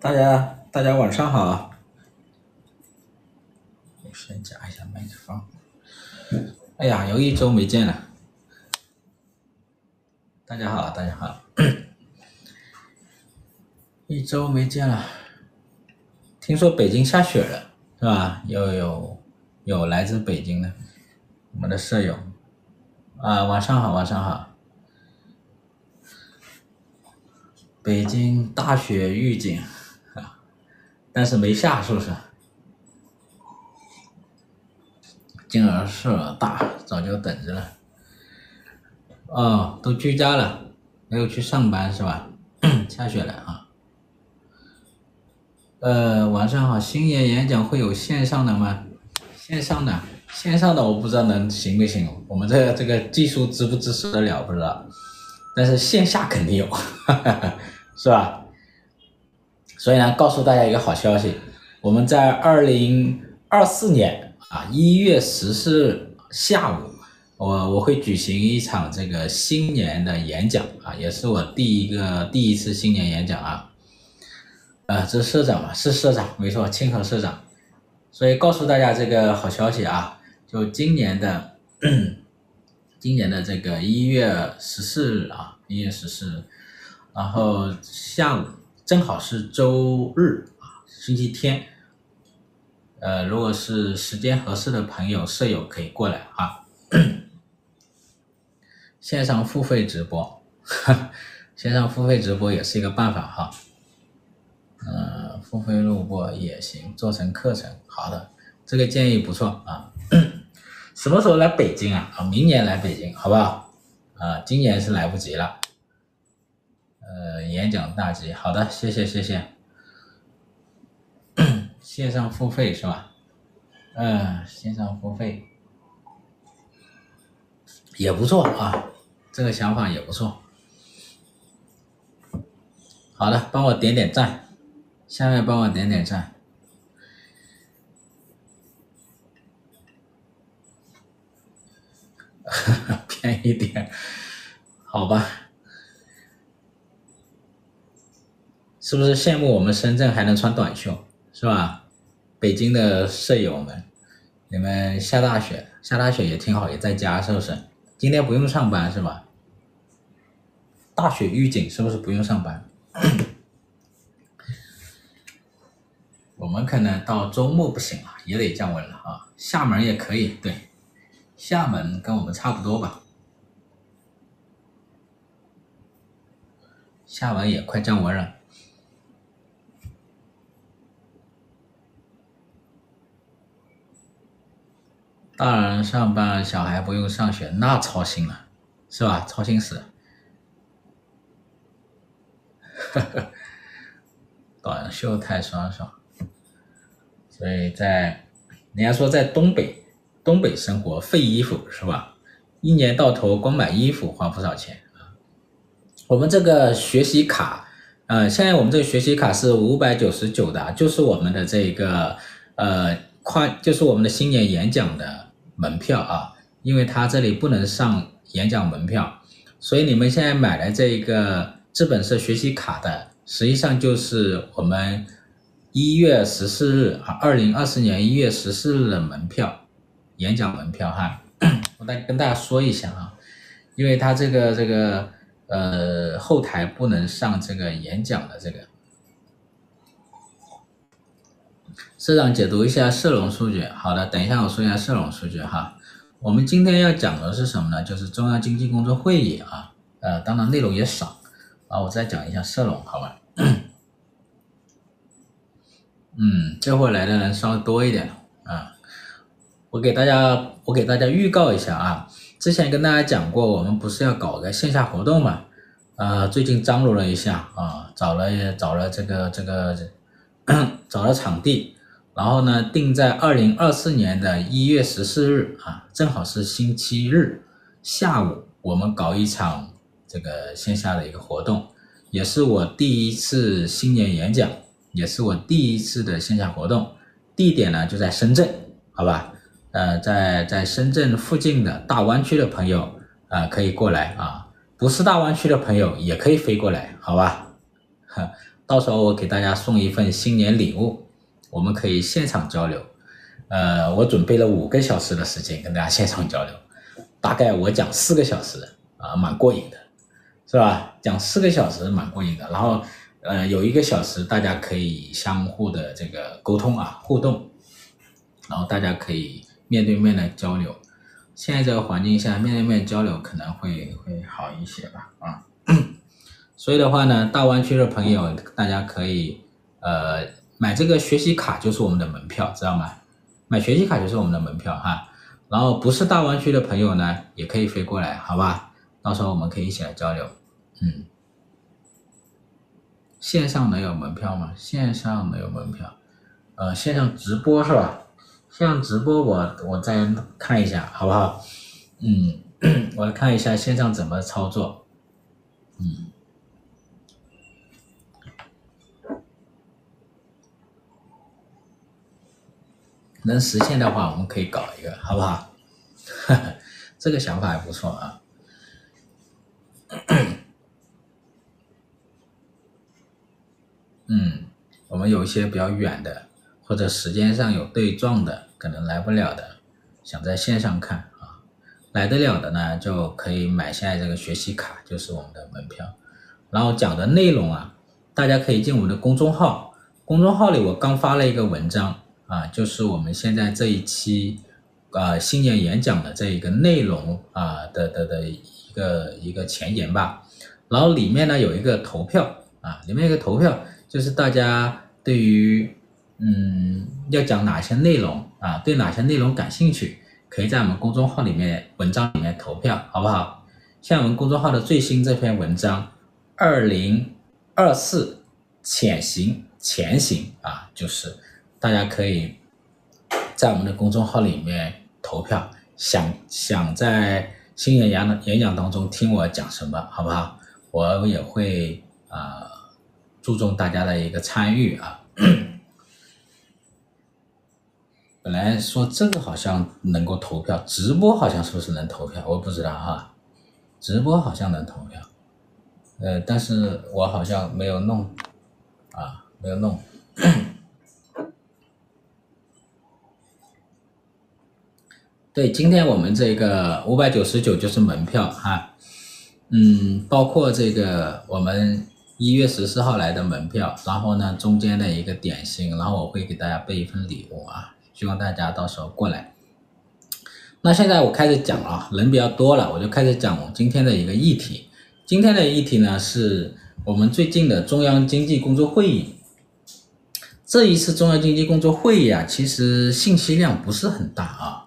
大家大家晚上好，我先夹一下麦克风。哎呀，有一周没见了。大家好，大家好，一周没见了。听说北京下雪了，是吧？又有有来自北京的我们的舍友啊，晚上好，晚上好。北京大雪预警，但是没下，是不是？金额是大，早就等着了。哦，都居家了，没有去上班是吧？下雪了啊。呃，晚上好，星爷演讲会有线上的吗？线上的，线上的我不知道能行不行，我们这个这个技术支不支持得了不知道，但是线下肯定有。哈 哈是吧？所以呢，告诉大家一个好消息，我们在二零二四年啊一月十四日下午，我我会举行一场这个新年的演讲啊，也是我第一个第一次新年演讲啊。呃，这是社长嘛？是社长，没错，清河社长。所以告诉大家这个好消息啊，就今年的 今年的这个一月十四日啊，一月十四日。然后下午正好是周日啊，星期天，呃，如果是时间合适的朋友、舍友可以过来啊。线上付费直播，线上付费直播也是一个办法哈。嗯，付费录播也行，做成课程。好的，这个建议不错啊。什么时候来北京啊？啊，明年来北京，好不好？啊，今年是来不及了。呃，演讲大吉，好的，谢谢谢谢。线上付费是吧？嗯、线上付费也不错啊，这个想法也不错。好的，帮我点点赞，下面帮我点点赞。便宜点，好吧。是不是羡慕我们深圳还能穿短袖，是吧？北京的舍友们，你们下大雪，下大雪也挺好，也在家，是不是？今天不用上班是吧？大雪预警，是不是不用上班？我们可能到周末不行了，也得降温了啊。厦门也可以，对，厦门跟我们差不多吧。厦门也快降温了。大人上班，小孩不用上学，那操心了，是吧？操心死了。呵呵，短袖太爽爽。所以在，人家说在东北，东北生活费衣服是吧？一年到头光买衣服花不少钱啊。我们这个学习卡，呃，现在我们这个学习卡是五百九十九的，就是我们的这个呃跨，就是我们的新年演讲的。门票啊，因为他这里不能上演讲门票，所以你们现在买来这一个资本社学习卡的，实际上就是我们一月十四日啊，二零二四年一月十四日的门票，演讲门票哈。我再跟大家说一下啊，因为他这个这个呃后台不能上这个演讲的这个。社长解读一下社融数据。好的，等一下我说一下社融数据哈。我们今天要讲的是什么呢？就是中央经济工作会议啊。呃，当然内容也少啊。我再讲一下社融，好吧？嗯，这会来的人稍微多一点啊。我给大家，我给大家预告一下啊。之前跟大家讲过，我们不是要搞个线下活动嘛？呃，最近张罗了一下啊，找了找了这个这个 找了场地。然后呢，定在二零二四年的一月十四日啊，正好是星期日下午，我们搞一场这个线下的一个活动，也是我第一次新年演讲，也是我第一次的线下活动。地点呢就在深圳，好吧？呃，在在深圳附近的大湾区的朋友啊，可以过来啊，不是大湾区的朋友也可以飞过来，好吧？到时候我给大家送一份新年礼物，我们可以现场交流。呃，我准备了五个小时的时间跟大家现场交流，大概我讲四个小时啊，蛮过瘾的，是吧？讲四个小时蛮过瘾的，然后呃，有一个小时大家可以相互的这个沟通啊，互动，然后大家可以面对面的交流。现在这个环境下，面对面交流可能会会好一些吧，啊。所以的话呢，大湾区的朋友，大家可以呃买这个学习卡，就是我们的门票，知道吗？买学习卡就是我们的门票哈。然后不是大湾区的朋友呢，也可以飞过来，好吧？到时候我们可以一起来交流。嗯，线上能有门票吗？线上没有门票，呃，线上直播是吧？线上直播我我再看一下，好不好？嗯，我来看一下线上怎么操作。嗯。能实现的话，我们可以搞一个，好不好？这个想法还不错啊。嗯，我们有一些比较远的，或者时间上有对撞的，可能来不了的，想在线上看啊，来得了的呢，就可以买下这个学习卡，就是我们的门票。然后讲的内容啊，大家可以进我们的公众号，公众号里我刚发了一个文章。啊，就是我们现在这一期，啊，新年演讲的这一个内容啊的的的一个一个前言吧。然后里面呢有一个投票啊，里面有一个投票，就是大家对于嗯要讲哪些内容啊，对哪些内容感兴趣，可以在我们公众号里面文章里面投票，好不好？像我们公众号的最新这篇文章，二零二四潜行前行啊，就是。大家可以在我们的公众号里面投票，想想在新年演演讲当中听我讲什么，好不好？我也会啊、注重大家的一个参与啊。本来说这个好像能够投票，直播好像是不是能投票？我不知道哈，直播好像能投票，呃，但是我好像没有弄啊，没有弄。对，今天我们这个五百九十九就是门票哈，嗯，包括这个我们一月十四号来的门票，然后呢中间的一个点心，然后我会给大家备一份礼物啊，希望大家到时候过来。那现在我开始讲啊，人比较多了，我就开始讲我今天的一个议题。今天的议题呢是我们最近的中央经济工作会议。这一次中央经济工作会议啊，其实信息量不是很大啊。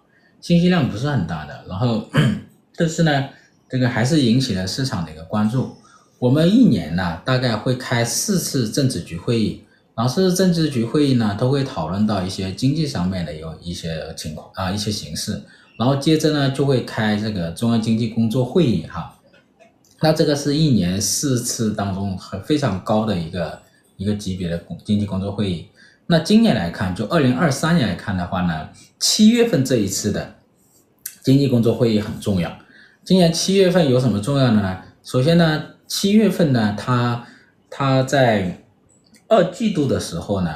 信息量不是很大的，然后，但是呢，这个还是引起了市场的一个关注。我们一年呢，大概会开四次政治局会议，然后四次政治局会议呢，都会讨论到一些经济上面的有一些情况啊，一些形势，然后接着呢，就会开这个中央经济工作会议哈。那这个是一年四次当中很非常高的一个一个级别的经济工作会议。那今年来看，就二零二三年来看的话呢，七月份这一次的经济工作会议很重要。今年七月份有什么重要的呢？首先呢，七月份呢，它它在二季度的时候呢，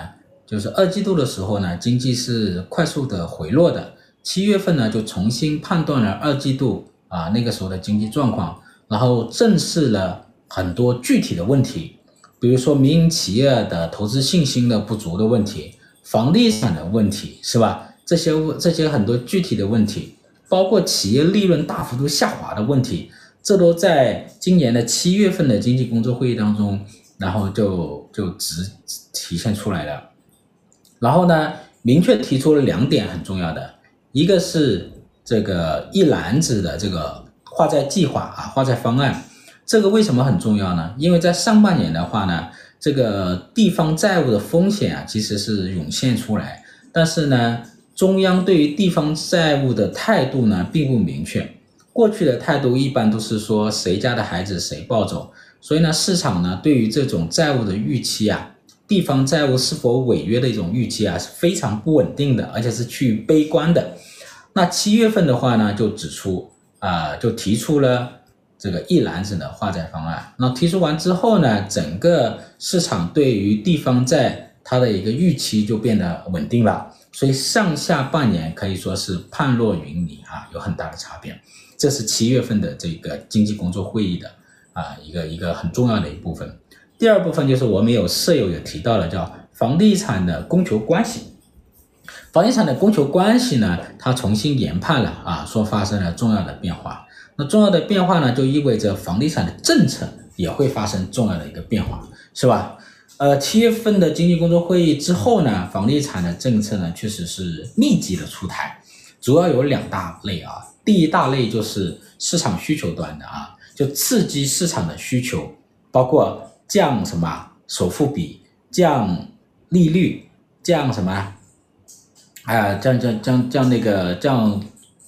就是二季度的时候呢，经济是快速的回落的。七月份呢，就重新判断了二季度啊那个时候的经济状况，然后正视了很多具体的问题。比如说民营企业的投资信心的不足的问题，房地产的问题，是吧？这些这些很多具体的问题，包括企业利润大幅度下滑的问题，这都在今年的七月份的经济工作会议当中，然后就就直体现出来了。然后呢，明确提出了两点很重要的，一个是这个一篮子的这个化债计划啊，化债方案。这个为什么很重要呢？因为在上半年的话呢，这个地方债务的风险啊，其实是涌现出来，但是呢，中央对于地方债务的态度呢，并不明确。过去的态度一般都是说谁家的孩子谁抱走，所以呢，市场呢对于这种债务的预期啊，地方债务是否违约的一种预期啊，是非常不稳定的，而且是趋于悲观的。那七月份的话呢，就指出啊、就提出了。这个一揽子的化债方案。那提出完之后呢，整个市场对于地方债它的一个预期就变得稳定了。所以上下半年可以说是判若云泥啊，有很大的差别。这是七月份的这个经济工作会议的啊一个一个很重要的一部分。第二部分就是我们有舍友也提到了，叫房地产的供求关系。房地产的供求关系呢，它重新研判了啊，说发生了重要的变化。那重要的变化呢，就意味着房地产的政策也会发生重要的一个变化，是吧？呃，七月份的经济工作会议之后呢，房地产的政策呢，确实是密集的出台，主要有两大类啊。第一大类就是市场需求端的啊，就刺激市场的需求，包括降什么首付比、降利率、降什么，啊，降降降降那个降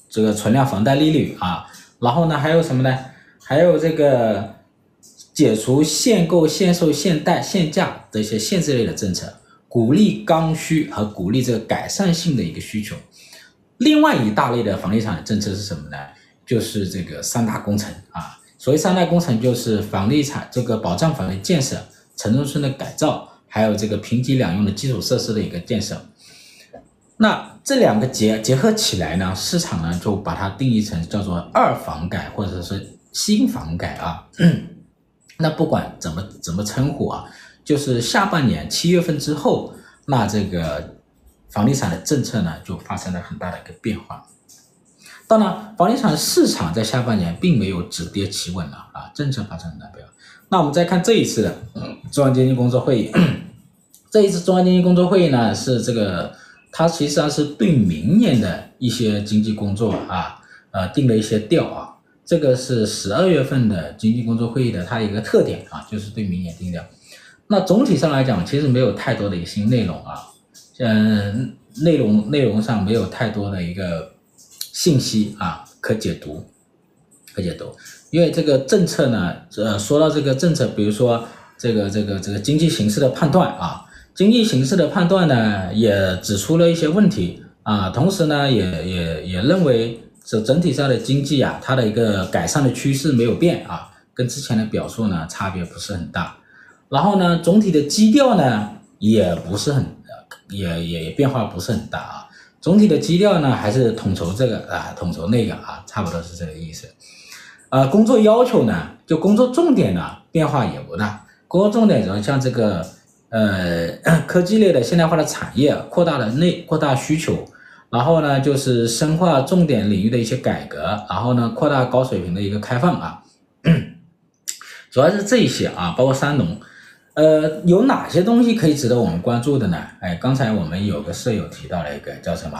这个存量房贷利率啊，然后呢，还有什么呢？还有这个。解除限购、限售、限贷、限价这些限制类的政策，鼓励刚需和鼓励这个改善性的一个需求。另外一大类的房地产政策是什么呢？就是这个三大工程啊。所谓三大工程，就是房地产这个保障房的建设、城中村的改造，还有这个平级两用的基础设施的一个建设。那这两个结结合起来呢，市场呢就把它定义成叫做二房改或者是新房改啊。那不管怎么怎么称呼啊，就是下半年七月份之后，那这个房地产的政策呢就发生了很大的一个变化。当然，房地产市场在下半年并没有止跌企稳了啊，政策发生了变化。那我们再看这一次的中央经济工作会议，这一次中央经济工作会议呢是这个，它实际上是对明年的一些经济工作啊，呃定了一些调啊。这个是十二月份的经济工作会议的它一个特点啊，就是对明年定调。那总体上来讲，其实没有太多的一些内容啊，嗯，内容内容上没有太多的一个信息啊可解读，可解读。因为这个政策呢，呃，说到这个政策，比如说这个这个这个经济形势的判断啊，经济形势的判断呢，也指出了一些问题啊，同时呢，也也也认为。这整体上的经济啊，它的一个改善的趋势没有变啊，跟之前的表述呢差别不是很大。然后呢，总体的基调呢也不是很，也也变化不是很大啊。总体的基调呢还是统筹这个啊，统筹那个啊，差不多是这个意思。啊，工作要求呢，就工作重点呢变化也不大。工作重点主要像这个呃 科技类的现代化的产业，扩大的内扩大需求。然后呢，就是深化重点领域的一些改革，然后呢，扩大高水平的一个开放啊，主要是这些啊，包括三农，呃，有哪些东西可以值得我们关注的呢？哎，刚才我们有个舍友提到了一个叫什么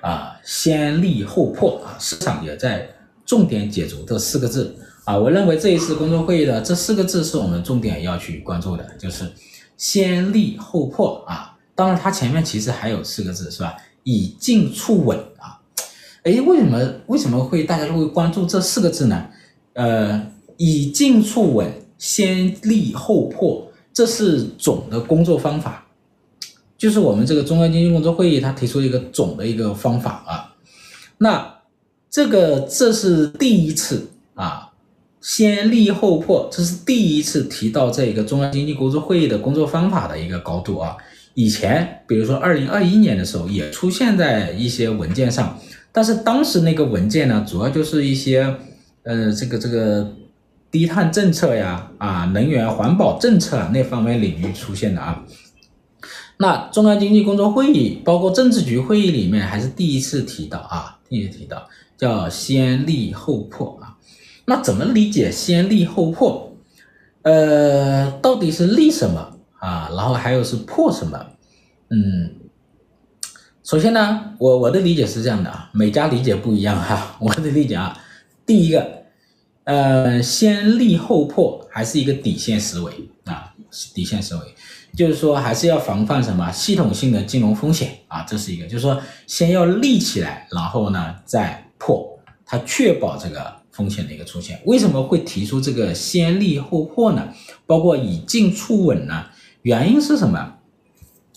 啊，先立后破啊，市场也在重点解读这四个字啊，我认为这一次工作会议的这四个字是我们重点要去关注的，就是先立后破啊，当然它前面其实还有四个字是吧？以静促稳啊，哎，为什么为什么会大家都会关注这四个字呢？呃，以静促稳，先立后破，这是总的工作方法，就是我们这个中央经济工作会议他提出一个总的一个方法啊。那这个这是第一次啊，先立后破，这是第一次提到这个中央经济工作会议的工作方法的一个高度啊。以前，比如说二零二一年的时候，也出现在一些文件上，但是当时那个文件呢，主要就是一些，呃，这个这个低碳政策呀，啊，能源环保政策那方面领域出现的啊。那中央经济工作会议，包括政治局会议里面，还是第一次提到啊，第一次提到叫先立后破啊。那怎么理解先立后破？呃，到底是立什么？啊，然后还有是破什么？嗯，首先呢，我我的理解是这样的啊，每家理解不一样哈。我的理解啊，第一个，呃，先立后破还是一个底线思维啊，底线思维，就是说还是要防范什么系统性的金融风险啊，这是一个，就是说先要立起来，然后呢再破，它确保这个风险的一个出现。为什么会提出这个先立后破呢？包括以静促稳呢？原因是什么？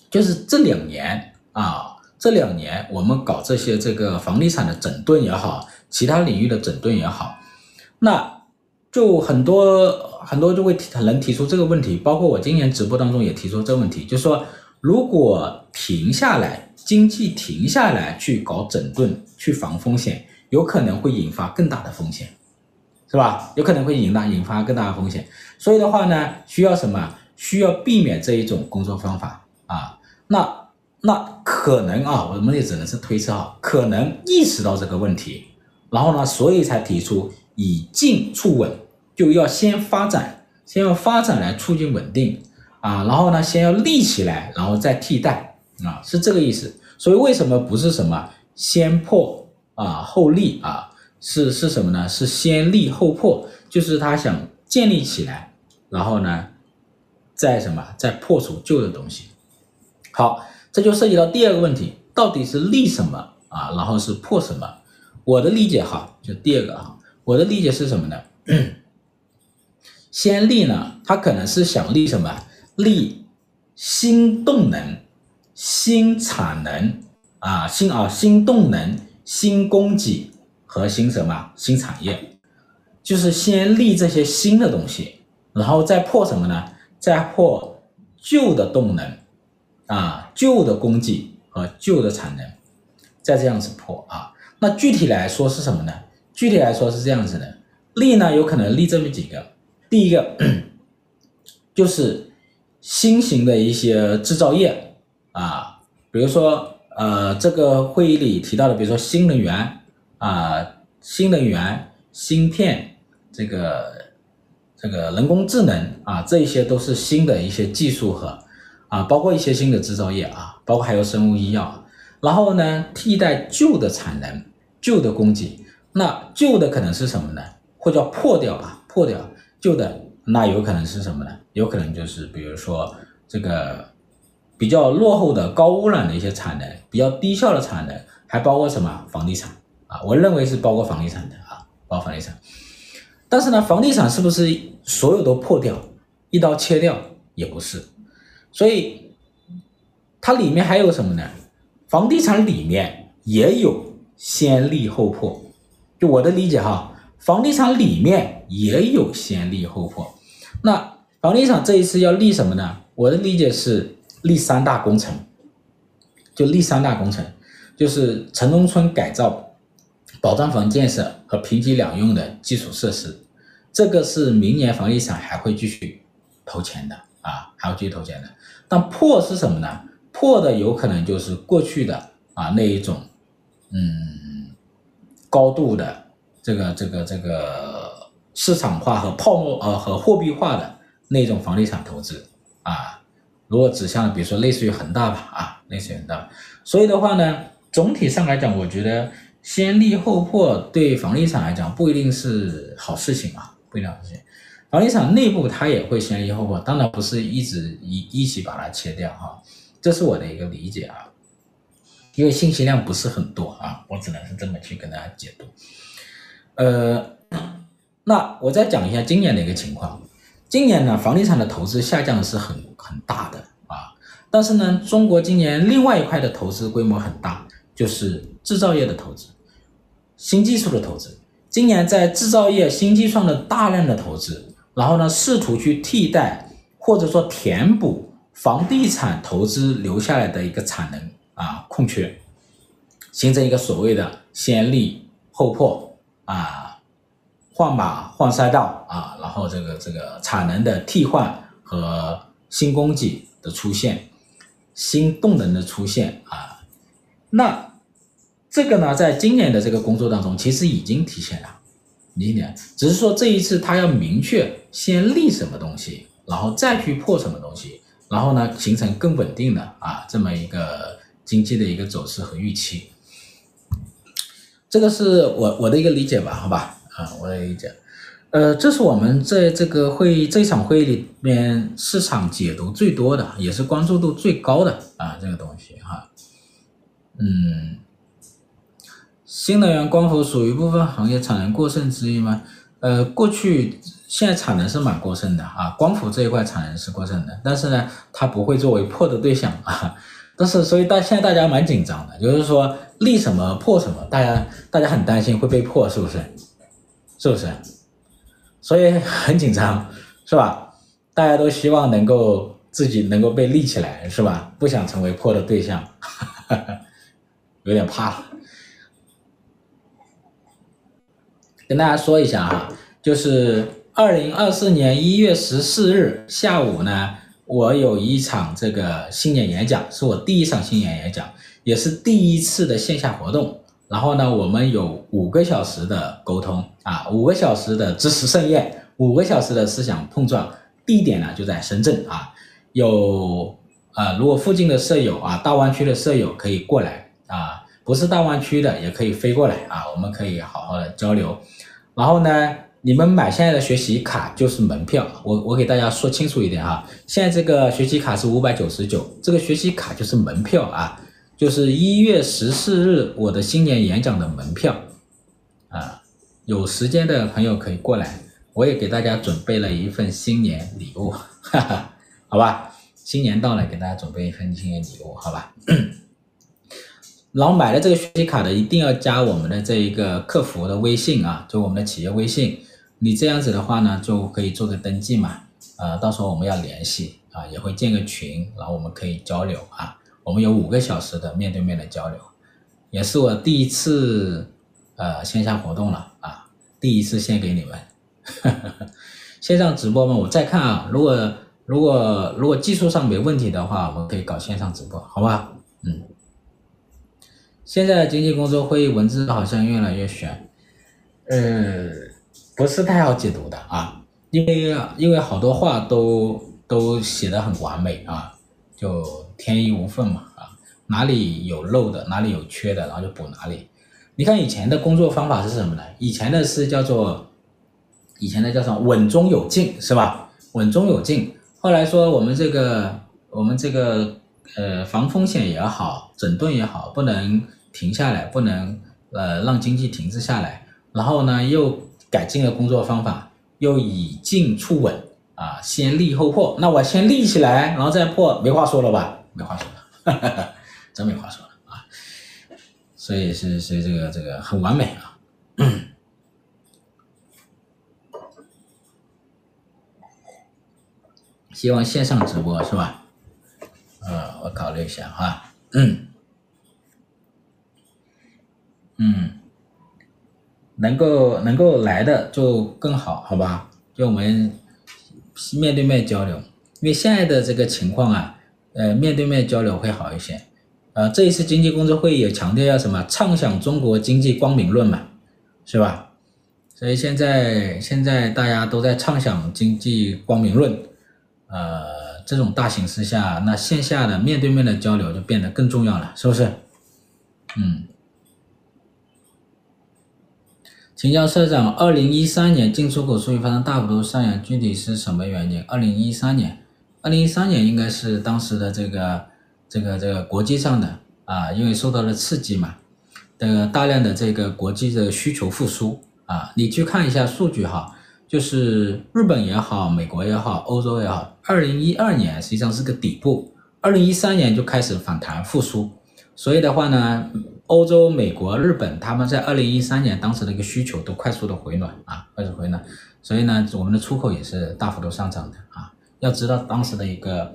就是这两年啊，这两年我们搞这些这个房地产的整顿也好，其他领域的整顿也好，那就很多很多就会提能提出这个问题，包括我今年直播当中也提出这个问题，就是说如果停下来，经济停下来去搞整顿、去防风险，有可能会引发更大的风险，是吧？有可能会引大引发更大的风险，所以的话呢，需要什么？需要避免这一种工作方法啊。那那可能啊，我们也只能是推测啊，可能意识到这个问题，然后呢，所以才提出以静促稳，就要先发展，先用发展来促进稳定啊，然后呢，先要立起来，然后再替代。啊，是这个意思，所以为什么不是什么先破啊后立啊？是是什么呢？是先立后破，就是他想建立起来，然后呢，在什么在破除旧的东西。好，这就涉及到第二个问题，到底是立什么啊？然后是破什么？我的理解哈，就第二个哈，我的理解是什么呢？先立呢，他可能是想立什么？立新动能。新产能啊，新啊新动能、新供给和新什么新产业，就是先立这些新的东西，然后再破什么呢？再破旧的动能啊，旧的供给和旧的产能，再这样子破啊。那具体来说是什么呢？具体来说是这样子的，利呢有可能利这么几个，第一个 就是新型的一些制造业。啊，比如说，呃，这个会议里提到的，比如说新能源啊，新能源、芯片，这个这个人工智能啊，这一些都是新的一些技术和啊，包括一些新的制造业啊，包括还有生物医药，然后呢，替代旧的产能、旧的供给，那旧的可能是什么呢？或叫破掉吧，破掉旧的，那有可能是什么呢？有可能就是比如说这个。比较落后的高污染的一些产能，比较低效的产能，还包括什么房地产啊？我认为是包括房地产的啊，包括房地产。但是呢，房地产是不是所有都破掉，一刀切掉？也不是。所以它里面还有什么呢？房地产里面也有先立后破。就我的理解哈，房地产里面也有先立后破。那房地产这一次要立什么呢？我的理解是。立三大工程，就立三大工程，就是城中村改造、保障房建设和平级两用的基础设施。这个是明年房地产还会继续投钱的啊，还会继续投钱的。但破是什么呢？破的有可能就是过去的啊那一种，嗯，高度的这个这个这个市场化和泡沫呃和货币化的那种房地产投资啊。如果指向，比如说类似于恒大吧，啊，类似于恒大，所以的话呢，总体上来讲，我觉得先立后破对房地产来讲不一定是好事情啊，不一定好事情。房地产内部它也会先立后破，当然不是一直一一起把它切掉哈，这是我的一个理解啊，因为信息量不是很多啊，我只能是这么去跟大家解读。呃，那我再讲一下今年的一个情况。今年呢，房地产的投资下降是很很大的啊，但是呢，中国今年另外一块的投资规模很大，就是制造业的投资，新技术的投资。今年在制造业新技术的大量的投资，然后呢，试图去替代或者说填补房地产投资留下来的一个产能啊空缺，形成一个所谓的先立后破啊。换马换赛道啊，然后这个这个产能的替换和新供给的出现，新动能的出现啊，那这个呢，在今年的这个工作当中，其实已经体现了，明年只是说这一次他要明确先立什么东西，然后再去破什么东西，然后呢，形成更稳定的啊这么一个经济的一个走势和预期，这个是我我的一个理解吧，好吧。啊，我的理解，呃，这是我们在这个会议这场会议里面市场解读最多的，也是关注度最高的啊，这个东西哈，嗯，新能源光伏属于部分行业产能过剩之一吗？呃，过去现在产能是蛮过剩的啊，光伏这一块产能是过剩的，但是呢，它不会作为破的对象啊，但是所以大现在大家蛮紧张的，就是说立什么破什么，大家大家很担心会被破，是不是？是不是？所以很紧张，是吧？大家都希望能够自己能够被立起来，是吧？不想成为破的对象，有点怕。跟大家说一下哈，就是二零二四年一月十四日下午呢，我有一场这个新年演讲，是我第一场新年演讲，也是第一次的线下活动。然后呢，我们有五个小时的沟通啊，五个小时的知识盛宴，五个小时的思想碰撞，地点呢就在深圳啊。有啊，如果附近的舍友啊，大湾区的舍友可以过来啊，不是大湾区的也可以飞过来啊，我们可以好好的交流。然后呢，你们买现在的学习卡就是门票，我我给大家说清楚一点哈，现在这个学习卡是五百九十九，这个学习卡就是门票啊。就是一月十四日我的新年演讲的门票，啊，有时间的朋友可以过来，我也给大家准备了一份新年礼物，哈哈，好吧，新年到了，给大家准备一份新年礼物，好吧。然后买了这个学习卡的一定要加我们的这一个客服的微信啊，就我们的企业微信，你这样子的话呢，就可以做个登记嘛，啊，到时候我们要联系啊，也会建个群，然后我们可以交流啊。我们有五个小时的面对面的交流，也是我第一次呃线下活动了啊，第一次献给你们，线上直播嘛，我再看啊，如果如果如果技术上没问题的话，我们可以搞线上直播，好吧？嗯，现在经济工作会议文字好像越来越玄，呃，不是太好解读的啊，因为因为好多话都都写得很完美啊，就。天衣无缝嘛，啊，哪里有漏的，哪里有缺的，然后就补哪里。你看以前的工作方法是什么呢？以前的是叫做，以前的叫什么稳中有进，是吧？稳中有进。后来说我们这个，我们这个，呃，防风险也好，整顿也好，不能停下来，不能呃让经济停滞下来。然后呢，又改进了工作方法，又以进促稳，啊，先立后破。那我先立起来，然后再破，没话说了吧？没话说了，哈哈，真没话说了啊！所以是是这个这个很完美啊。希望线上直播是吧？呃，我考虑一下哈。嗯嗯，能够能够来的就更好，好吧？就我们面对面交流，因为现在的这个情况啊。呃，面对面交流会好一些。呃，这一次经济工作会议也强调要什么？畅想中国经济光明论嘛，是吧？所以现在现在大家都在畅想经济光明论。呃，这种大形势下，那线下的面对面的交流就变得更重要了，是不是？嗯。请教社长，二零一三年进出口数据发生大幅度上扬，具体是什么原因？二零一三年。二零一三年应该是当时的这个这个这个国际上的啊，因为受到了刺激嘛，的大量的这个国际的需求复苏啊，你去看一下数据哈，就是日本也好，美国也好，欧洲也好，二零一二年实际上是个底部，二零一三年就开始反弹复苏，所以的话呢，欧洲、美国、日本他们在二零一三年当时的一个需求都快速的回暖啊，快速回暖，所以呢，我们的出口也是大幅度上涨的啊。要知道当时的一个，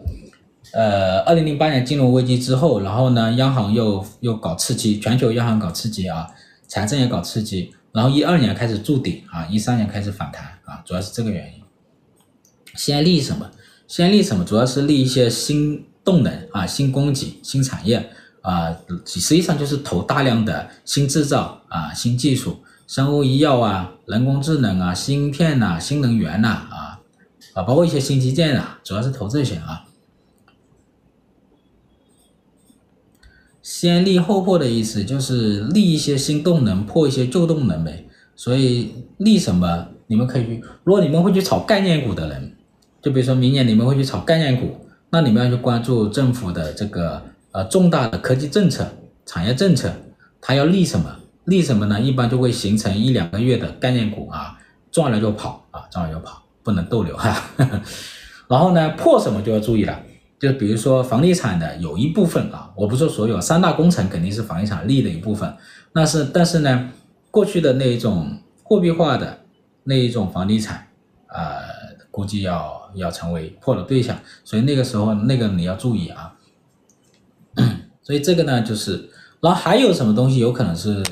呃，二零零八年金融危机之后，然后呢，央行又又搞刺激，全球央行搞刺激啊，财政也搞刺激，然后一二年开始筑底啊，一三年开始反弹啊，主要是这个原因。先立什么？先立什么？主要是立一些新动能啊，新供给、新产业啊，实际上就是投大量的新制造啊、新技术、生物医药啊、人工智能啊、芯片呐、啊、新能源呐啊。啊，包括一些新基建啊，主要是投这些啊。先立后破的意思就是立一些新动能，破一些旧动能呗。所以立什么？你们可以去，如果你们会去炒概念股的人，就比如说明年你们会去炒概念股，那你们要去关注政府的这个呃重大的科技政策、产业政策，它要立什么？立什么呢？一般就会形成一两个月的概念股啊，赚了就跑啊，赚了就跑。不能逗留哈，然后呢，破什么就要注意了，就比如说房地产的有一部分啊，我不说所有，三大工程肯定是房地产利的一部分，那是但是呢，过去的那一种货币化的那一种房地产呃，估计要要成为破的对象，所以那个时候那个你要注意啊。所以这个呢，就是，然后还有什么东西有可能是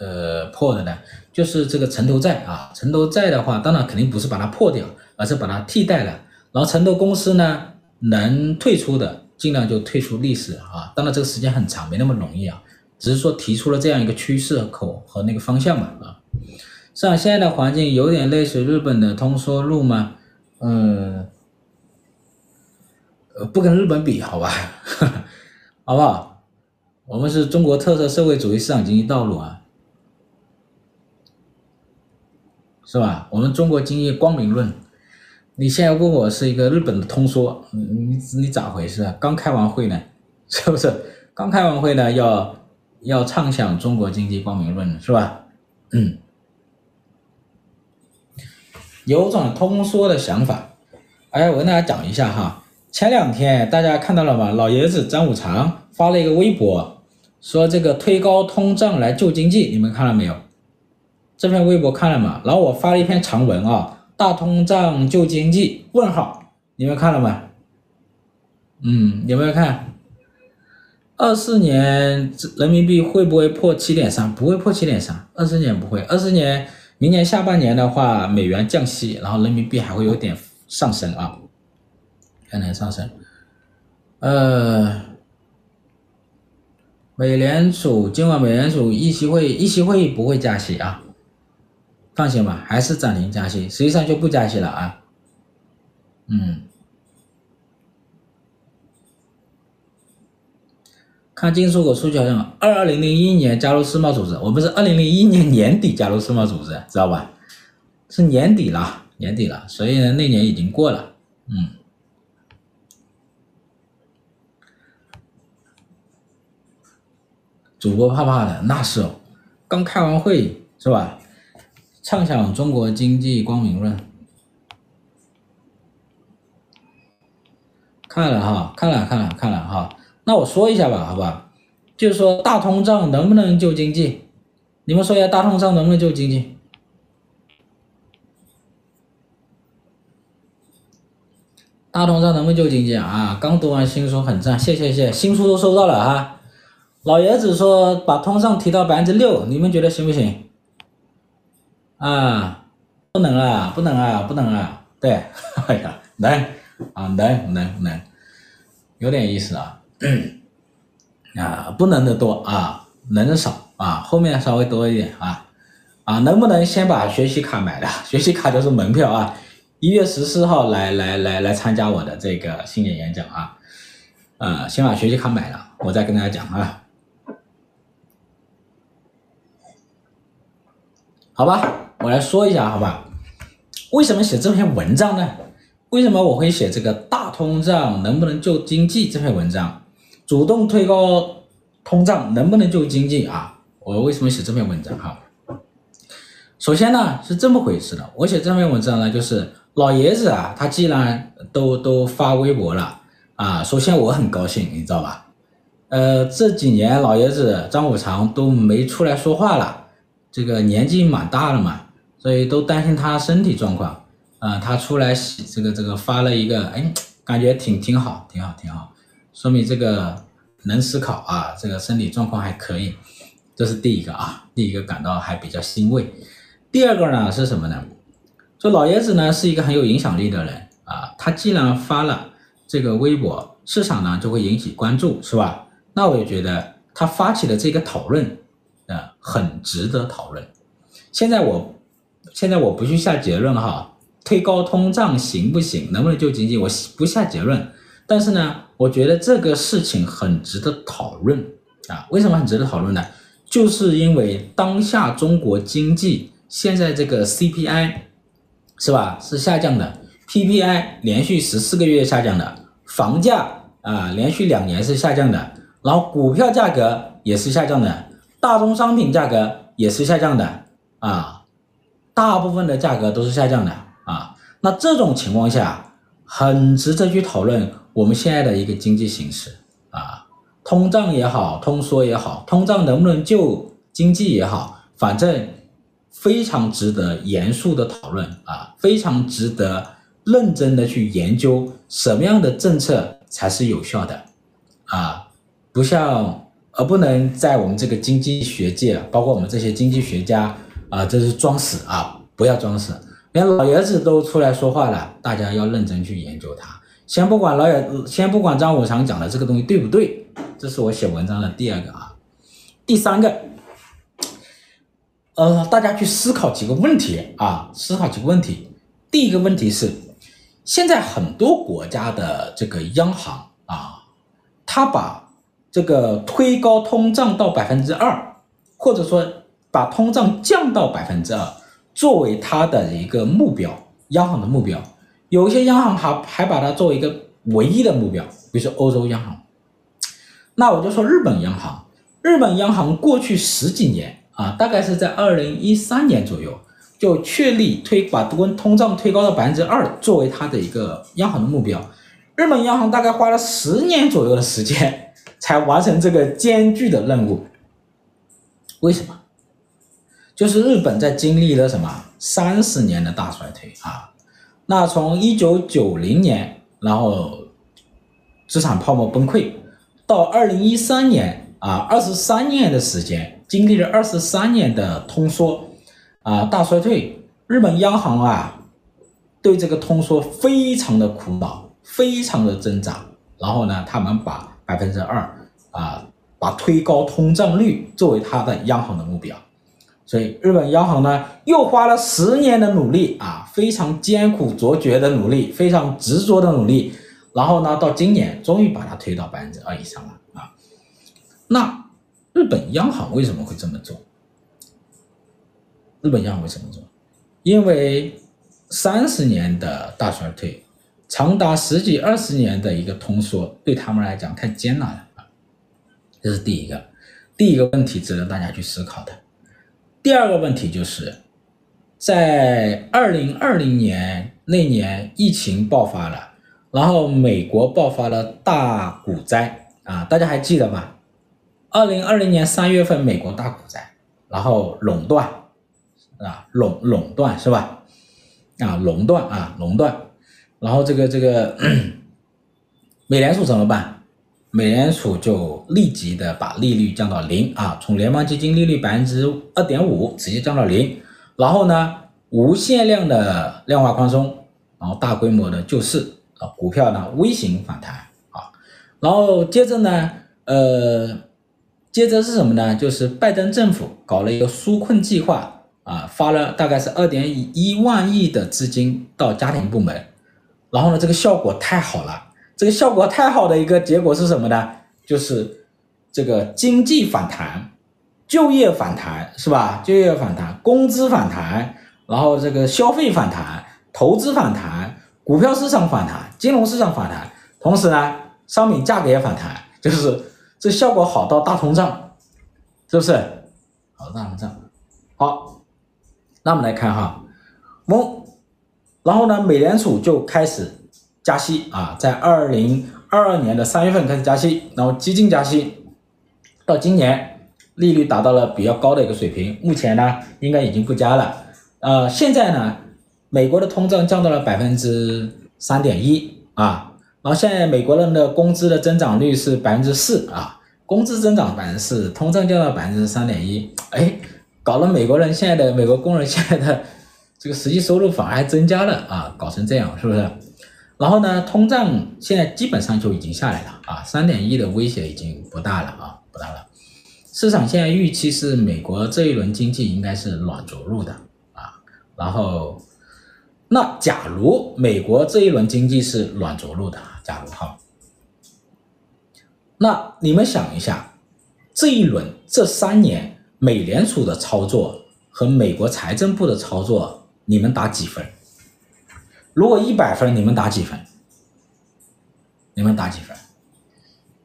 呃破的呢？就是这个城投债啊，城投债的话，当然肯定不是把它破掉，而是把它替代了。然后城投公司呢，能退出的尽量就退出历史啊，当然这个时间很长，没那么容易啊，只是说提出了这样一个趋势口和那个方向嘛啊。像现在的环境有点类似日本的通缩路吗？嗯，呃，不跟日本比，好吧，好不好？我们是中国特色社会主义市场经济道路啊，是吧？我们中国经济光明论。你现在问我是一个日本的通缩，你你你咋回事啊？刚开完会呢，是不是？刚开完会呢，要要畅想中国经济光明论，是吧？嗯。有种通缩的想法，哎，我跟大家讲一下哈。前两天大家看到了吗？老爷子张五常发了一个微博，说这个推高通胀来救经济，你们看了没有？这篇微博看了吗？然后我发了一篇长文啊，大通胀救经济？问号，你们看了吗？嗯，有没有看？二四年人民币会不会破七点三？不会破七点三，二四年不会，二四年。明年下半年的话，美元降息，然后人民币还会有点上升啊，有点上升。呃，美联储今晚美联储议息会议息会议不会加息啊，放心吧，还是暂停加息，实际上就不加息了啊。嗯。看进出口数据好像二二零零一年加入世贸组织，我们是二零零一年年底加入世贸组织，知道吧？是年底了，年底了，所以呢，那年已经过了。嗯，主播怕怕的，那是哦，刚开完会是吧？畅想中国经济光明论，看了哈，看了看了看了哈。那我说一下吧，好吧，就是说大通胀能不能救经济？你们说一下大通胀能不能救经济？大通胀能不能救经济啊？刚读完新书很赞，谢谢谢谢，新书都收到了哈。老爷子说把通胀提到百分之六，你们觉得行不行？啊，不能啊，不能啊，不能啊，对，哎呀，能啊，能能能，有点意思啊。啊，不能的多啊，能的少啊，后面稍微多一点啊，啊，能不能先把学习卡买了？学习卡就是门票啊，一月十四号来来来来参加我的这个新年演讲啊，啊，先把学习卡买了，我再跟大家讲啊，好吧，我来说一下，好吧，为什么写这篇文章呢？为什么我会写这个大通胀能不能救经济这篇文章？主动推高通胀能不能救经济啊？我为什么写这篇文章哈？首先呢是这么回事的，我写这篇文章呢就是老爷子啊，他既然都都发微博了啊，首先我很高兴，你知道吧？呃，这几年老爷子张五常都没出来说话了，这个年纪蛮大了嘛，所以都担心他身体状况啊，他出来这个这个发了一个，哎，感觉挺挺好，挺好，挺好。说明这个能思考啊，这个身体状况还可以，这是第一个啊，第一个感到还比较欣慰。第二个呢是什么呢？说老爷子呢是一个很有影响力的人啊，他既然发了这个微博，市场呢就会引起关注，是吧？那我就觉得他发起的这个讨论，很值得讨论。现在我现在我不去下结论哈，推高通胀行不行？能不能救经济？我不下结论。但是呢，我觉得这个事情很值得讨论啊！为什么很值得讨论呢？就是因为当下中国经济现在这个 CPI 是吧，是下降的，PPI 连续十四个月下降的，房价啊连续两年是下降的，然后股票价格也是下降的，大宗商品价格也是下降的啊，大部分的价格都是下降的啊。那这种情况下，很值得去讨论。我们现在的一个经济形势啊，通胀也好，通缩也好，通胀能不能救经济也好，反正非常值得严肃的讨论啊，非常值得认真的去研究什么样的政策才是有效的啊，不像而不能在我们这个经济学界，包括我们这些经济学家啊，这是装死啊，不要装死，连老爷子都出来说话了，大家要认真去研究它。先不管老爷，先不管张五常讲的这个东西对不对，这是我写文章的第二个啊，第三个，呃，大家去思考几个问题啊，思考几个问题。第一个问题是，现在很多国家的这个央行啊，它把这个推高通胀到百分之二，或者说把通胀降到百分之二，作为它的一个目标，央行的目标。有些央行还还把它作为一个唯一的目标，比如说欧洲央行。那我就说日本央行，日本央行过去十几年啊，大概是在二零一三年左右就确立推把通通胀推高到百分之二作为它的一个央行的目标。日本央行大概花了十年左右的时间才完成这个艰巨的任务。为什么？就是日本在经历了什么三十年的大衰退啊。那从一九九零年，然后资产泡沫崩溃，到二零一三年啊，二十三年的时间，经历了二十三年的通缩啊大衰退，日本央行啊对这个通缩非常的苦恼，非常的挣扎，然后呢，他们把百分之二啊，把推高通胀率作为他的央行的目标。所以日本央行呢，又花了十年的努力啊，非常艰苦卓绝的努力，非常执着的努力，然后呢，到今年终于把它推到百分之二以上了啊。那日本央行为什么会这么做？日本央行为什么做？因为三十年的大衰退，长达十几二十年的一个通缩，对他们来讲太艰难了啊。这是第一个，第一个问题值得大家去思考的。第二个问题就是，在二零二零年那年疫情爆发了，然后美国爆发了大股灾啊，大家还记得吗？二零二零年三月份美国大股灾，然后垄断啊，垄垄断是吧？啊，垄断啊，垄断，然后这个这个美联储怎么办？美联储就立即的把利率降到零啊，从联邦基金利率百分之二点五直接降到零，然后呢，无限量的量化宽松，然后大规模的救市啊，股票呢微型反弹啊，然后接着呢，呃，接着是什么呢？就是拜登政府搞了一个纾困计划啊，发了大概是二点一万亿的资金到家庭部门，然后呢，这个效果太好了。这个效果太好的一个结果是什么呢？就是这个经济反弹，就业反弹，是吧？就业反弹，工资反弹，然后这个消费反弹，投资反弹，股票市场反弹，金融市场反弹，同时呢，商品价格也反弹，就是这效果好到大通胀，是不是？好大通胀。好，那我们来看哈，我，然后呢，美联储就开始。加息啊，在二零二二年的三月份开始加息，然后激进加息，到今年利率达到了比较高的一个水平，目前呢应该已经不加了。呃，现在呢，美国的通胀降到了百分之三点一啊，然后现在美国人的工资的增长率是百分之四啊，工资增长百分之四，通胀降到百分之三点一，哎，搞了美国人现在的美国工人现在的这个实际收入反而还增加了啊，搞成这样是不是？然后呢，通胀现在基本上就已经下来了啊，三点一的威胁已经不大了啊，不大了。市场现在预期是美国这一轮经济应该是软着陆的啊。然后，那假如美国这一轮经济是软着陆的，假如哈，那你们想一下，这一轮这三年美联储的操作和美国财政部的操作，你们打几分？如果一百分，你们打几分？你们打几分？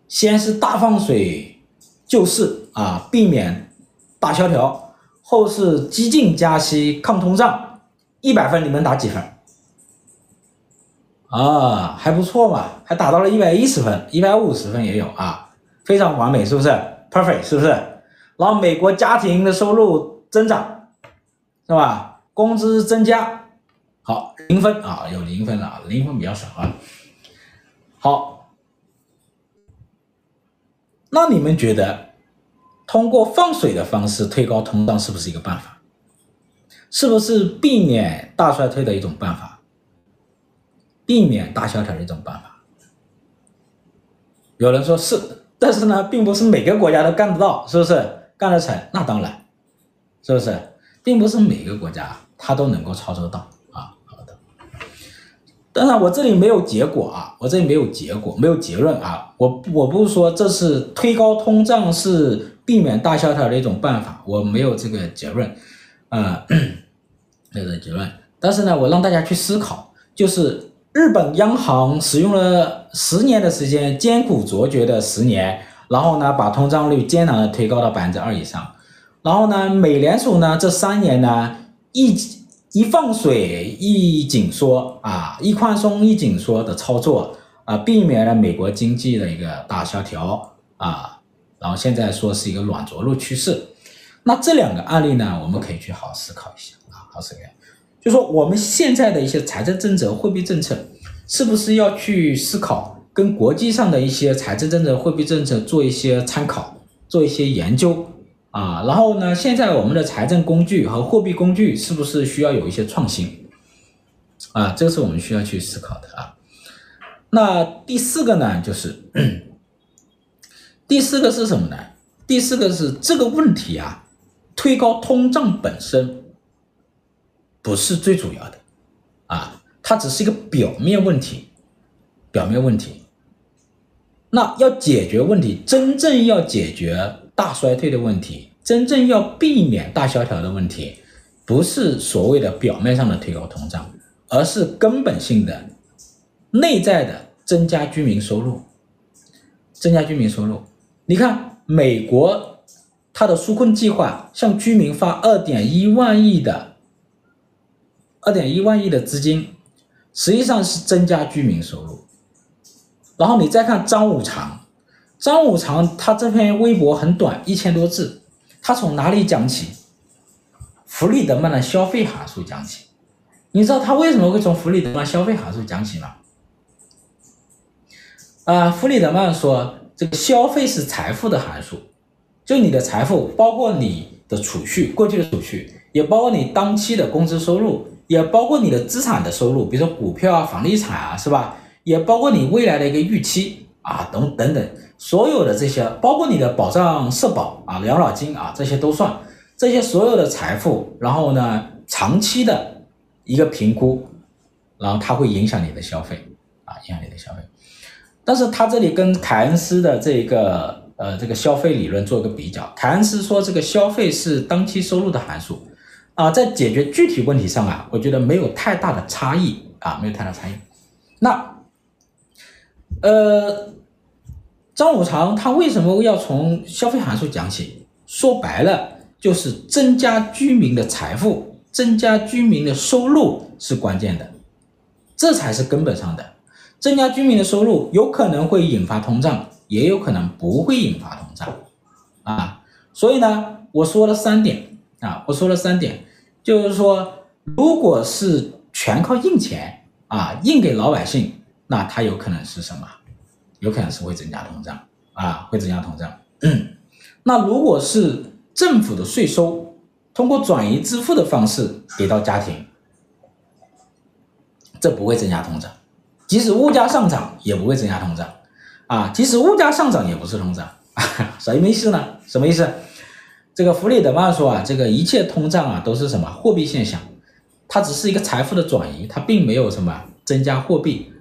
先是大放水救市啊，避免大萧条；后是激进加息抗通胀，一百分你们打几分？啊，还不错嘛，还打到了一百一十分，一百五十分也有啊，非常完美，是不是？Perfect，是不是？然后美国家庭的收入增长，是吧？工资增加，好，零分啊，有零分了啊，零分比较少啊。好，那你们觉得通过放水的方式推高通胀是不是一个办法？是不是避免大衰退的一种办法？避免大萧条的一种办法？有人说是，但是呢，并不是每个国家都干得到，是不是？干得成？那当然，是不是？并不是每个国家它都能够操作到啊。好的，当然我这里没有结果啊，我这里没有结果，没有结论啊。我我不是说这是推高通胀是避免大萧条的一种办法，我没有这个结论，啊、呃，没有这个结论。但是呢，我让大家去思考，就是。日本央行使用了十年的时间，艰苦卓绝的十年，然后呢，把通胀率艰难的推高到百分之二以上。然后呢，美联储呢，这三年呢，一一放水一紧缩啊，一宽松一紧缩的操作啊，避免了美国经济的一个大萧条啊。然后现在说是一个软着陆趋势。那这两个案例呢，我们可以去好好思考一下啊，好好思考。就说我们现在的一些财政政策、货币政策，是不是要去思考跟国际上的一些财政政策、货币政策做一些参考、做一些研究啊？然后呢，现在我们的财政工具和货币工具是不是需要有一些创新啊？这个是我们需要去思考的啊。那第四个呢，就是 第四个是什么呢？第四个是这个问题啊，推高通胀本身。不是最主要的，啊，它只是一个表面问题，表面问题。那要解决问题，真正要解决大衰退的问题，真正要避免大萧条的问题，不是所谓的表面上的推高通胀，而是根本性的、内在的增加居民收入，增加居民收入。你看，美国它的纾困计划向居民发二点一万亿的。二点一万亿的资金，实际上是增加居民收入。然后你再看张五常，张五常他这篇微博很短，一千多字，他从哪里讲起？弗里德曼的消费函数讲起。你知道他为什么会从弗里德曼消费函数讲起吗？啊，弗里德曼说，这个消费是财富的函数，就你的财富，包括你的储蓄，过去的储蓄，也包括你当期的工资收入。也包括你的资产的收入，比如说股票啊、房地产啊，是吧？也包括你未来的一个预期啊，等等等，所有的这些，包括你的保障、社保啊、养老金啊，这些都算。这些所有的财富，然后呢，长期的一个评估，然后它会影响你的消费啊，影响你的消费。但是他这里跟凯恩斯的这个呃这个消费理论做个比较，凯恩斯说这个消费是当期收入的函数。啊，在解决具体问题上啊，我觉得没有太大的差异啊，没有太大差异。那，呃，张五常他为什么要从消费函数讲起？说白了，就是增加居民的财富，增加居民的收入是关键的，这才是根本上的。增加居民的收入有可能会引发通胀，也有可能不会引发通胀啊。所以呢，我说了三点啊，我说了三点。就是说，如果是全靠印钱啊，印给老百姓，那它有可能是什么？有可能是会增加通胀啊，会增加通胀。嗯，那如果是政府的税收通过转移支付的方式给到家庭，这不会增加通胀，即使物价上涨也不会增加通胀啊，即使物价上涨也不是通胀，什么意思呢？什么意思？这个弗里德曼说啊，这个一切通胀啊都是什么货币现象，它只是一个财富的转移，它并没有什么增加货币，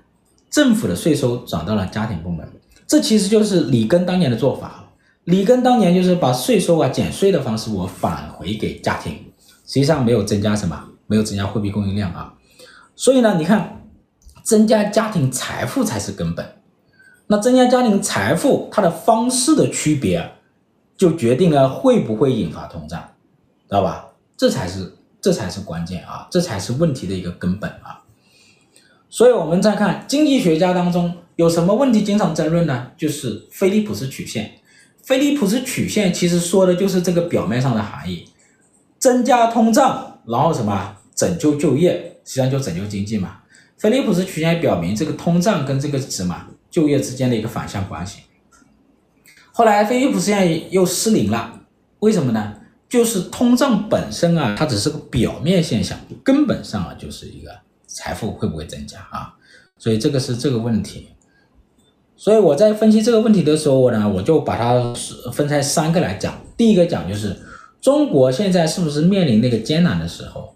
政府的税收转到了家庭部门，这其实就是里根当年的做法。里根当年就是把税收啊减税的方式我返回给家庭，实际上没有增加什么，没有增加货币供应量啊。所以呢，你看，增加家庭财富才是根本。那增加家庭财富它的方式的区别。就决定了会不会引发通胀，知道吧？这才是这才是关键啊，这才是问题的一个根本啊。所以我们再看经济学家当中有什么问题经常争论呢？就是菲利普斯曲线。菲利普斯曲线其实说的就是这个表面上的含义：增加通胀然后什么拯救就业，实际上就拯救经济嘛。菲利普斯曲线表明这个通胀跟这个什么就业之间的一个反向关系。后来菲利普斯曲线又失灵了，为什么呢？就是通胀本身啊，它只是个表面现象，根本上啊就是一个财富会不会增加啊？所以这个是这个问题。所以我在分析这个问题的时候呢，我就把它分成三个来讲。第一个讲就是中国现在是不是面临那个艰难的时候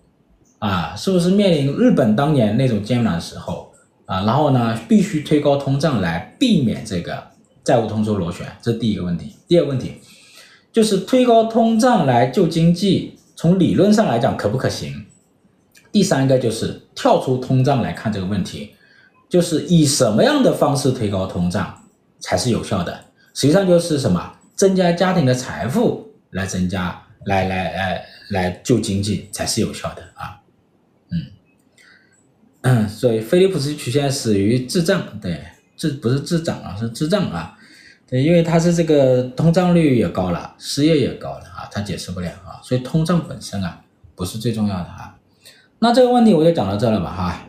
啊？是不是面临日本当年那种艰难的时候啊？然后呢，必须推高通胀来避免这个债务通缩螺旋，这第一个问题。第二个问题就是推高通胀来救经济，从理论上来讲可不可行？第三个就是跳出通胀来看这个问题。就是以什么样的方式推高通胀才是有效的？实际上就是什么增加家庭的财富来增加，来来来来救经济才是有效的啊。嗯，所以菲利普斯曲线始于滞胀，对，这不是滞涨啊，是滞胀啊。对，因为它是这个通胀率也高了，失业也高了啊，它解释不了啊。所以通胀本身啊不是最重要的啊。那这个问题我就讲到这了吧哈，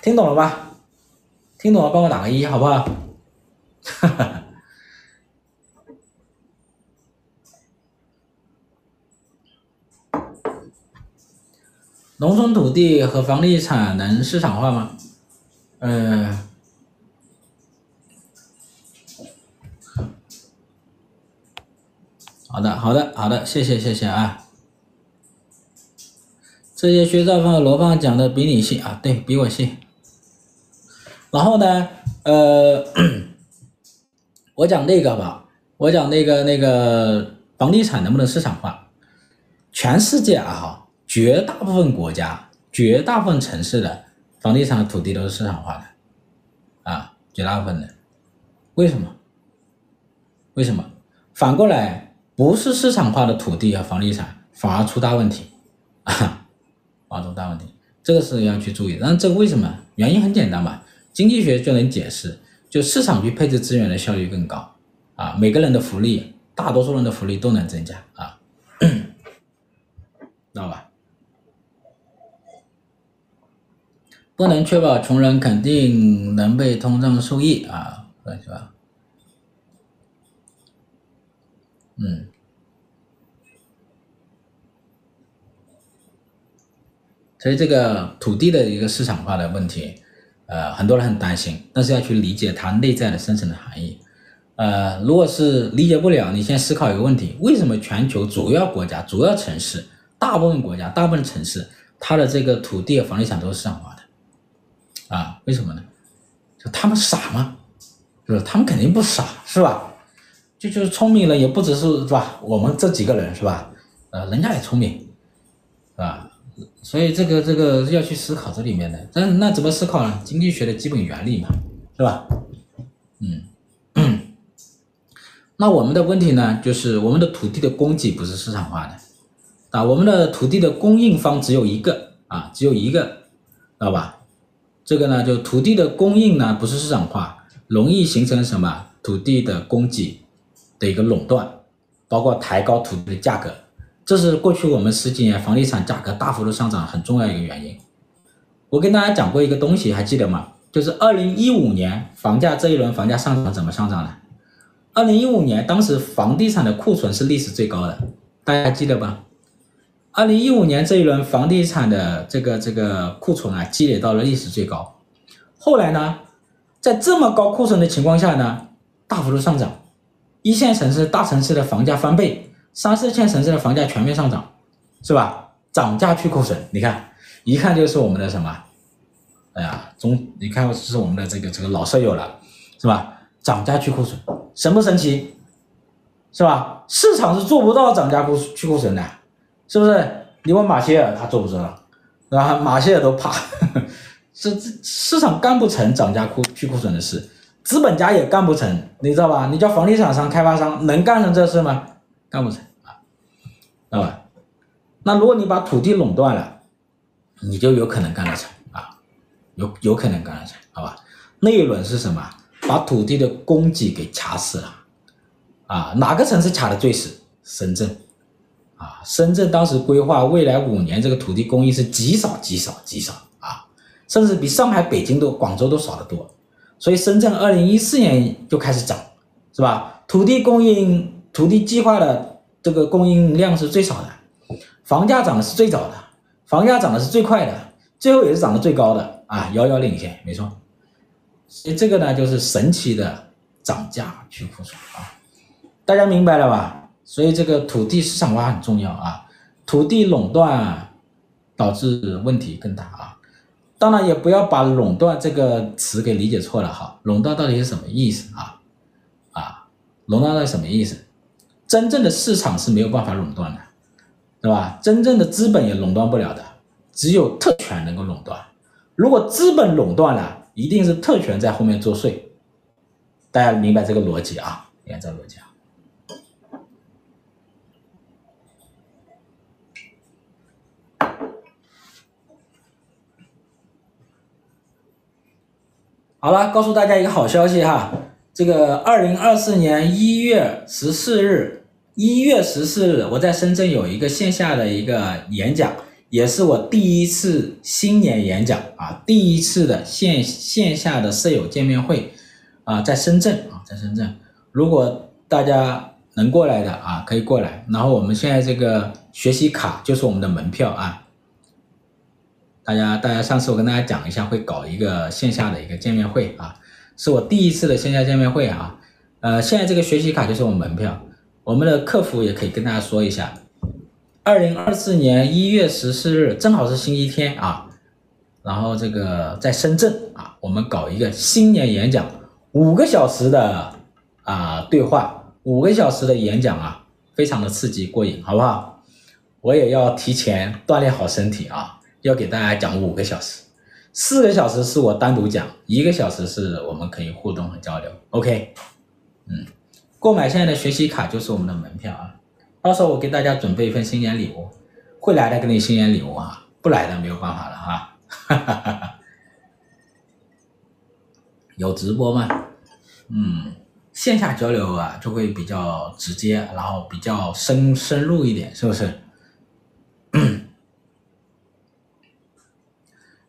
听懂了吧？听懂了，帮我打个一，好不好？哈哈。农村土地和房地产能市场化吗？嗯、呃。好的，好的，好的，谢谢，谢谢啊。这些薛兆丰和罗胖讲的比你细啊，对，比我细。然后呢，呃，我讲那个吧，我讲那个那个房地产能不能市场化？全世界啊哈，绝大部分国家、绝大部分城市的房地产的土地都是市场化的，啊，绝大部分的。为什么？为什么？反过来，不是市场化的土地和房地产反而出大问题，啊，反而出大问题，这个是要去注意。那这个为什么？原因很简单嘛。经济学就能解释，就市场去配置资源的效率更高，啊，每个人的福利，大多数人的福利都能增加啊，知道吧？不能确保穷人肯定能被通胀受益啊，是吧？嗯，所以这个土地的一个市场化的问题。呃，很多人很担心，但是要去理解它内在的深层的含义。呃，如果是理解不了，你先思考一个问题：为什么全球主要国家、主要城市、大部分国家、大部分城市，它的这个土地和房地产都是市场化的？啊，为什么呢？就他们傻吗？就是他们肯定不傻，是吧？就就是聪明人也不只是是吧？我们这几个人是吧？呃，人家也聪明，是吧？所以这个这个要去思考这里面的，但那怎么思考呢？经济学的基本原理嘛，是吧？嗯，那我们的问题呢，就是我们的土地的供给不是市场化的，啊，我们的土地的供应方只有一个啊，只有一个，知道吧？这个呢，就土地的供应呢不是市场化，容易形成什么土地的供给的一个垄断，包括抬高土地的价格。这是过去我们十几年房地产价格大幅度上涨很重要一个原因。我跟大家讲过一个东西，还记得吗？就是二零一五年房价这一轮房价上涨怎么上涨的？二零一五年当时房地产的库存是历史最高的，大家还记得吧？二零一五年这一轮房地产的这个这个库存啊积累到了历史最高。后来呢，在这么高库存的情况下呢，大幅度上涨，一线城市、大城市的房价翻倍。三四线城市的房价全面上涨，是吧？涨价去库存，你看，一看就是我们的什么？哎呀，中，你看，是我们的这个这个老舍友了，是吧？涨价去库存，神不神奇？是吧？市场是做不到涨价库去库存的，是不是？你问马歇尔，他做不做到，是吧？马歇尔都怕，是市场干不成涨价库去库存的事，资本家也干不成，你知道吧？你叫房地产商、开发商能干成这事吗？干不成啊，知道吧？那如果你把土地垄断了，你就有可能干得成啊，有有可能干得成，好吧？那一轮是什么？把土地的供给给卡死了啊！哪个城市卡的最死？深圳啊，深圳当时规划未来五年这个土地供应是极少极少极少啊，甚至比上海、北京都、广州都少得多。所以深圳二零一四年就开始涨，是吧？土地供应、土地计划的这个供应量是最少的，房价涨的是最早的，房价涨的是最快的，最后也是涨得最高的啊，遥遥领先，没错。所以这个呢，就是神奇的涨价去库存啊，大家明白了吧？所以这个土地市场化很重要啊，土地垄断导致问题更大啊。当然也不要把垄断这个词给理解错了哈，垄断到底是什么意思啊？啊，垄断到底什么意思？真正的市场是没有办法垄断的，对吧？真正的资本也垄断不了的，只有特权能够垄断。如果资本垄断了，一定是特权在后面作祟。大家明白这个逻辑啊？明白这个逻辑啊？好了，告诉大家一个好消息哈，这个二零二四年一月十四日，一月十四日，我在深圳有一个线下的一个演讲，也是我第一次新年演讲啊，第一次的线线下的舍友见面会啊，在深圳啊，在深圳，如果大家能过来的啊，可以过来，然后我们现在这个学习卡就是我们的门票啊。大家，大家上次我跟大家讲一下，会搞一个线下的一个见面会啊，是我第一次的线下见面会啊。呃，现在这个学习卡就是我们门票，我们的客服也可以跟大家说一下，二零二四年一月十四日正好是星期天啊，然后这个在深圳啊，我们搞一个新年演讲，五个小时的啊对话，五个小时的演讲啊，非常的刺激过瘾，好不好？我也要提前锻炼好身体啊。要给大家讲五个小时，四个小时是我单独讲，一个小时是我们可以互动和交流。OK，嗯，购买现在的学习卡就是我们的门票啊，到时候我给大家准备一份新年礼物，会来的给你新年礼物啊，不来的没有办法了啊。哈哈哈哈，有直播吗？嗯，线下交流啊就会比较直接，然后比较深深入一点，是不是？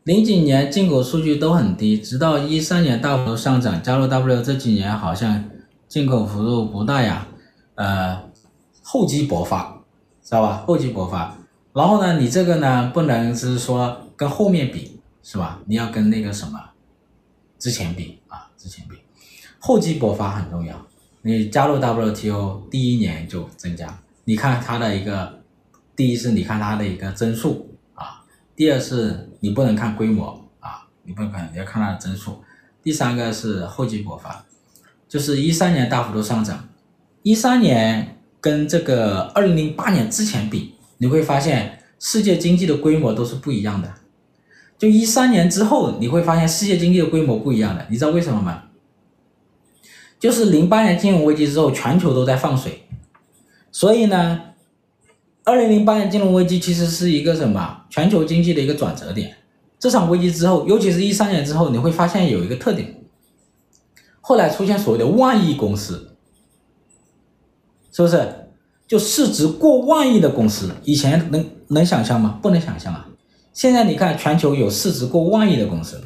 零几年进口数据都很低，直到一三年大幅度上涨。加入 W 这几年好像进口幅度不大呀，呃，厚积薄发，知道吧？厚积薄发。然后呢，你这个呢，不能是说跟后面比，是吧？你要跟那个什么之前比啊，之前比，厚积薄发很重要。你加入 WTO 第一年就增加，你看它的一个，第一是你看它的一个增速啊。第二是你不能看规模啊，你不能看，你要看它的增速。第三个是厚积薄发，就是一三年大幅度上涨，一三年跟这个二零零八年之前比，你会发现世界经济的规模都是不一样的。就一三年之后，你会发现世界经济的规模不一样的，你知道为什么吗？就是零八年金融危机之后，全球都在放水，所以呢。二零零八年金融危机其实是一个什么全球经济的一个转折点。这场危机之后，尤其是一三年之后，你会发现有一个特点，后来出现所谓的万亿公司，是不是？就市值过万亿的公司，以前能能想象吗？不能想象啊！现在你看，全球有市值过万亿的公司，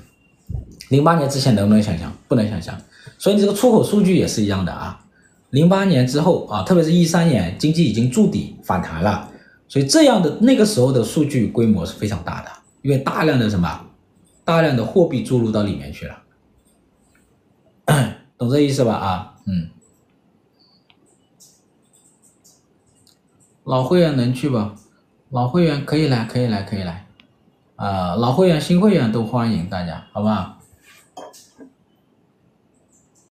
零八年之前能不能想象？不能想象。所以你这个出口数据也是一样的啊。零八年之后啊，特别是一三年，经济已经筑底反弹了。所以这样的那个时候的数据规模是非常大的，因为大量的什么，大量的货币注入到里面去了，懂这意思吧？啊，嗯，老会员能去不？老会员可以来，可以来，可以来，啊、呃，老会员、新会员都欢迎大家，好不好？